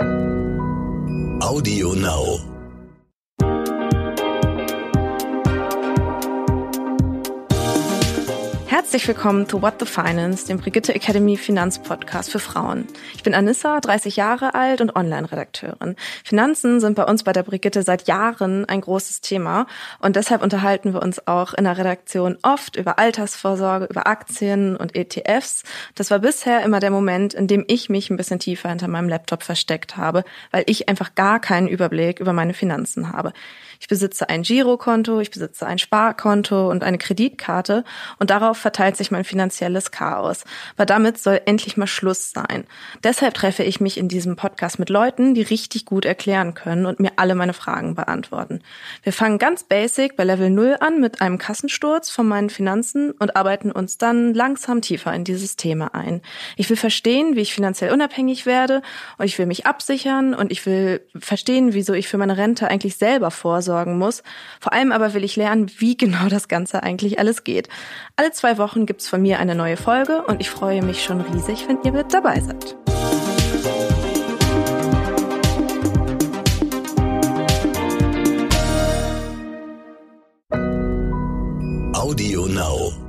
Audio Now. Herzlich willkommen zu What the Finance, dem Brigitte Academy Finanzpodcast für Frauen. Ich bin Anissa, 30 Jahre alt und Online-Redakteurin. Finanzen sind bei uns bei der Brigitte seit Jahren ein großes Thema und deshalb unterhalten wir uns auch in der Redaktion oft über Altersvorsorge, über Aktien und ETFs. Das war bisher immer der Moment, in dem ich mich ein bisschen tiefer hinter meinem Laptop versteckt habe, weil ich einfach gar keinen Überblick über meine Finanzen habe. Ich besitze ein Girokonto, ich besitze ein Sparkonto und eine Kreditkarte und darauf verteilt sich mein finanzielles Chaos. Aber damit soll endlich mal Schluss sein. Deshalb treffe ich mich in diesem Podcast mit Leuten, die richtig gut erklären können und mir alle meine Fragen beantworten. Wir fangen ganz basic bei Level 0 an mit einem Kassensturz von meinen Finanzen und arbeiten uns dann langsam tiefer in dieses Thema ein. Ich will verstehen, wie ich finanziell unabhängig werde und ich will mich absichern und ich will verstehen, wieso ich für meine Rente eigentlich selber vorsorge sorgen muss. Vor allem aber will ich lernen, wie genau das Ganze eigentlich alles geht. Alle zwei Wochen gibt's von mir eine neue Folge und ich freue mich schon riesig, wenn ihr mit dabei seid. Audio Now.